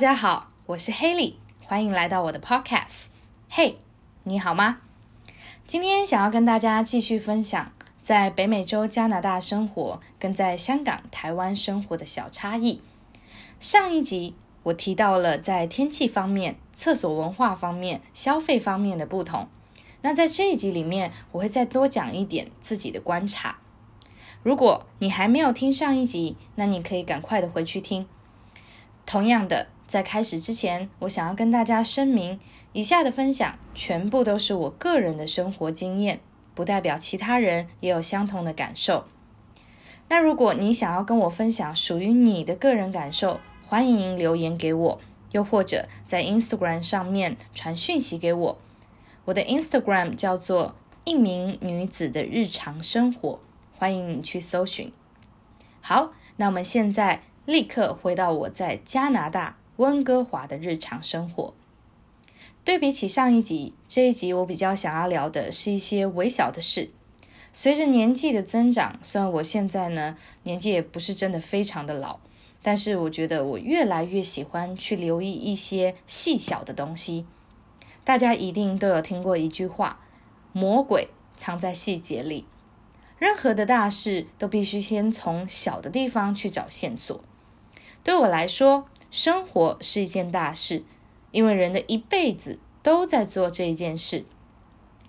大家好，我是 Haley，欢迎来到我的 Podcast。嘿，你好吗？今天想要跟大家继续分享在北美洲加拿大生活跟在香港、台湾生活的小差异。上一集我提到了在天气方面、厕所文化方面、消费方面的不同。那在这一集里面，我会再多讲一点自己的观察。如果你还没有听上一集，那你可以赶快的回去听。同样的，在开始之前，我想要跟大家声明，以下的分享全部都是我个人的生活经验，不代表其他人也有相同的感受。那如果你想要跟我分享属于你的个人感受，欢迎留言给我，又或者在 Instagram 上面传讯息给我。我的 Instagram 叫做一名女子的日常生活，欢迎你去搜寻。好，那我们现在。立刻回到我在加拿大温哥华的日常生活。对比起上一集，这一集我比较想要聊的是一些微小的事。随着年纪的增长，虽然我现在呢年纪也不是真的非常的老，但是我觉得我越来越喜欢去留意一些细小的东西。大家一定都有听过一句话：“魔鬼藏在细节里。”任何的大事都必须先从小的地方去找线索。对我来说，生活是一件大事，因为人的一辈子都在做这一件事。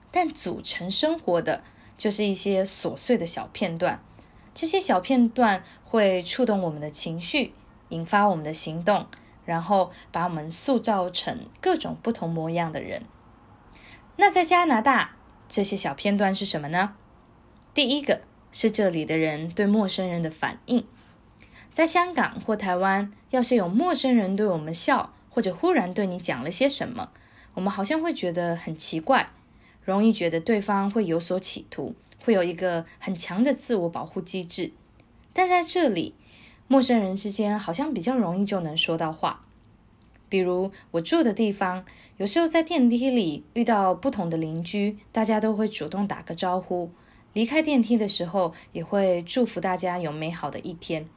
但组成生活的就是一些琐碎的小片段，这些小片段会触动我们的情绪，引发我们的行动，然后把我们塑造成各种不同模样的人。那在加拿大，这些小片段是什么呢？第一个是这里的人对陌生人的反应。在香港或台湾，要是有陌生人对我们笑，或者忽然对你讲了些什么，我们好像会觉得很奇怪，容易觉得对方会有所企图，会有一个很强的自我保护机制。但在这里，陌生人之间好像比较容易就能说到话。比如我住的地方，有时候在电梯里遇到不同的邻居，大家都会主动打个招呼，离开电梯的时候也会祝福大家有美好的一天。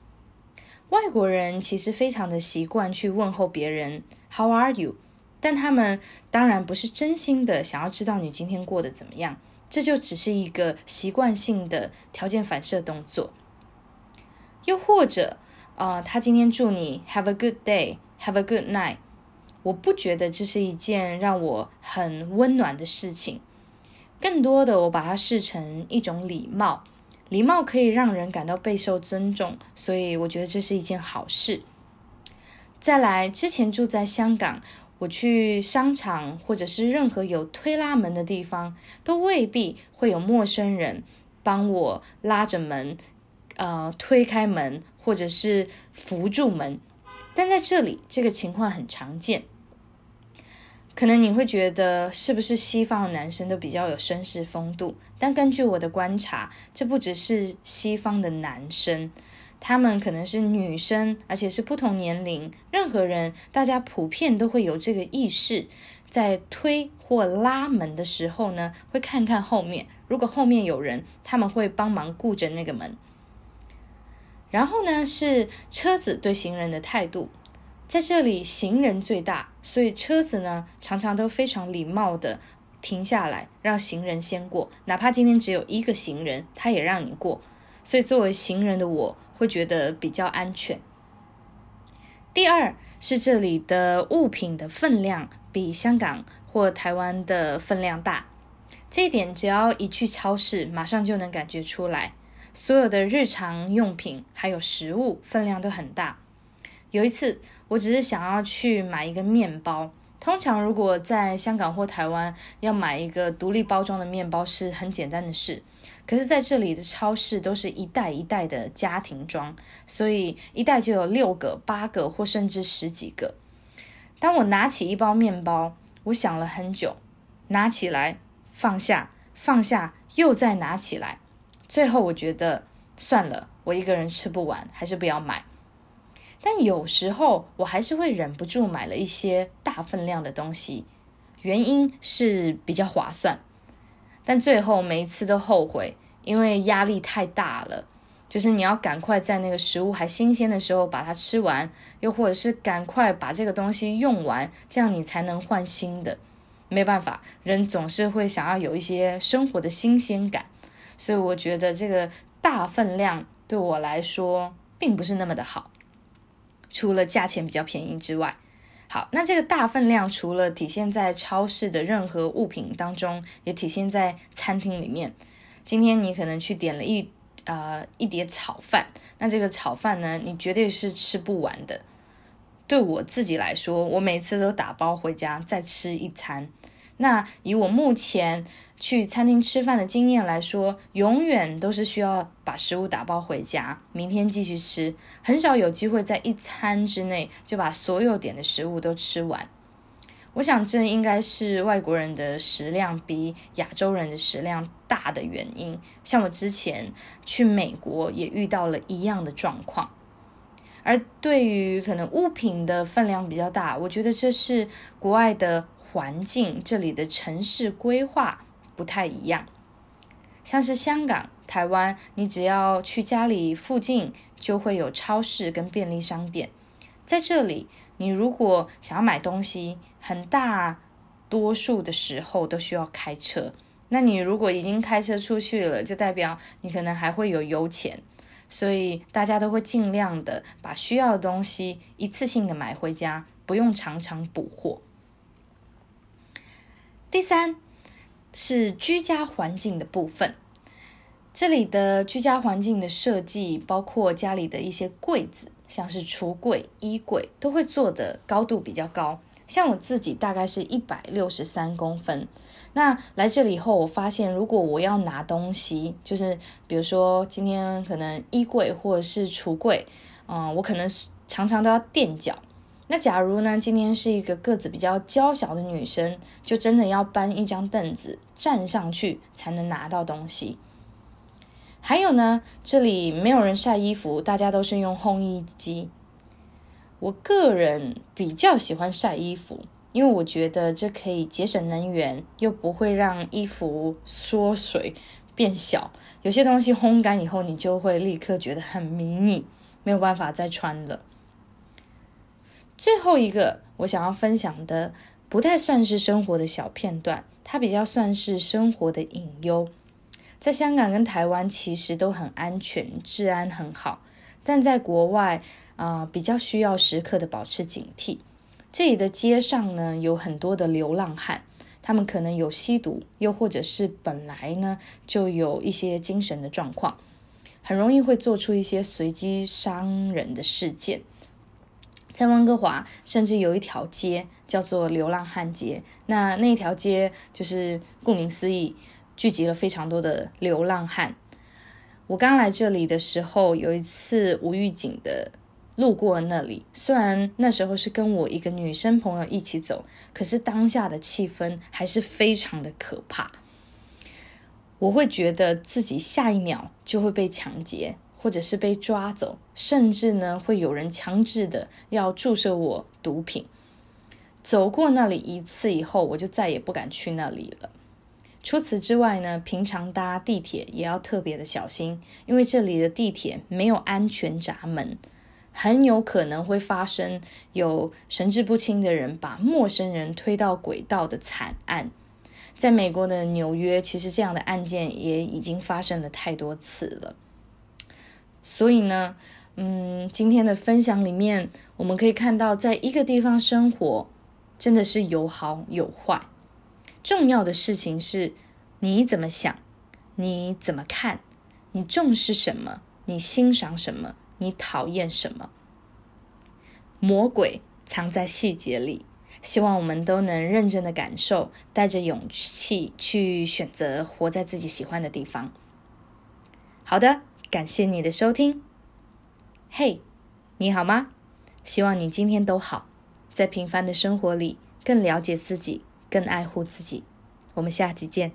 外国人其实非常的习惯去问候别人 “How are you”，但他们当然不是真心的想要知道你今天过得怎么样，这就只是一个习惯性的条件反射动作。又或者，呃，他今天祝你 “Have a good day”，“Have a good night”，我不觉得这是一件让我很温暖的事情，更多的我把它视成一种礼貌。礼貌可以让人感到备受尊重，所以我觉得这是一件好事。再来，之前住在香港，我去商场或者是任何有推拉门的地方，都未必会有陌生人帮我拉着门，呃，推开门或者是扶住门。但在这里，这个情况很常见。可能你会觉得是不是西方的男生都比较有绅士风度？但根据我的观察，这不只是西方的男生，他们可能是女生，而且是不同年龄，任何人，大家普遍都会有这个意识，在推或拉门的时候呢，会看看后面，如果后面有人，他们会帮忙顾着那个门。然后呢，是车子对行人的态度。在这里，行人最大，所以车子呢常常都非常礼貌的停下来，让行人先过，哪怕今天只有一个行人，他也让你过。所以作为行人的我，会觉得比较安全。第二是这里的物品的分量比香港或台湾的分量大，这一点只要一去超市，马上就能感觉出来，所有的日常用品还有食物分量都很大。有一次。我只是想要去买一个面包。通常，如果在香港或台湾要买一个独立包装的面包是很简单的事，可是在这里的超市都是一袋一袋的家庭装，所以一袋就有六个、八个或甚至十几个。当我拿起一包面包，我想了很久，拿起来放下，放下又再拿起来，最后我觉得算了，我一个人吃不完，还是不要买。但有时候我还是会忍不住买了一些大分量的东西，原因是比较划算。但最后每一次都后悔，因为压力太大了。就是你要赶快在那个食物还新鲜的时候把它吃完，又或者是赶快把这个东西用完，这样你才能换新的。没办法，人总是会想要有一些生活的新鲜感，所以我觉得这个大分量对我来说并不是那么的好。除了价钱比较便宜之外，好，那这个大分量除了体现在超市的任何物品当中，也体现在餐厅里面。今天你可能去点了一。呃，一碟炒饭，那这个炒饭呢，你绝对是吃不完的。对我自己来说，我每次都打包回家再吃一餐。那以我目前去餐厅吃饭的经验来说，永远都是需要把食物打包回家，明天继续吃，很少有机会在一餐之内就把所有点的食物都吃完。我想这应该是外国人的食量比亚洲人的食量大的原因。像我之前去美国也遇到了一样的状况。而对于可能物品的分量比较大，我觉得这是国外的环境，这里的城市规划不太一样。像是香港、台湾，你只要去家里附近就会有超市跟便利商店，在这里。你如果想要买东西，很大多数的时候都需要开车。那你如果已经开车出去了，就代表你可能还会有油钱，所以大家都会尽量的把需要的东西一次性的买回家，不用常常补货。第三是居家环境的部分，这里的居家环境的设计包括家里的一些柜子。像是橱柜、衣柜都会做的高度比较高，像我自己大概是一百六十三公分。那来这里以后，我发现如果我要拿东西，就是比如说今天可能衣柜或者是橱柜，嗯，我可能常常都要垫脚。那假如呢，今天是一个个子比较娇小的女生，就真的要搬一张凳子站上去才能拿到东西。还有呢，这里没有人晒衣服，大家都是用烘衣机。我个人比较喜欢晒衣服，因为我觉得这可以节省能源，又不会让衣服缩水变小。有些东西烘干以后，你就会立刻觉得很迷你，没有办法再穿了。最后一个我想要分享的，不太算是生活的小片段，它比较算是生活的隐忧。在香港跟台湾其实都很安全，治安很好，但在国外啊，比较需要时刻的保持警惕。这里的街上呢，有很多的流浪汉，他们可能有吸毒，又或者是本来呢就有一些精神的状况，很容易会做出一些随机伤人的事件。在温哥华，甚至有一条街叫做流浪汉街，那那条街就是顾名思义。聚集了非常多的流浪汉。我刚来这里的时候，有一次无预警的路过那里，虽然那时候是跟我一个女生朋友一起走，可是当下的气氛还是非常的可怕。我会觉得自己下一秒就会被抢劫，或者是被抓走，甚至呢会有人强制的要注射我毒品。走过那里一次以后，我就再也不敢去那里了。除此之外呢，平常搭地铁也要特别的小心，因为这里的地铁没有安全闸门，很有可能会发生有神志不清的人把陌生人推到轨道的惨案。在美国的纽约，其实这样的案件也已经发生了太多次了。所以呢，嗯，今天的分享里面，我们可以看到，在一个地方生活，真的是有好有坏。重要的事情是，你怎么想，你怎么看，你重视什么，你欣赏什么，你讨厌什么。魔鬼藏在细节里，希望我们都能认真的感受，带着勇气去选择活在自己喜欢的地方。好的，感谢你的收听。嘿，你好吗？希望你今天都好，在平凡的生活里更了解自己。更爱护自己，我们下集见。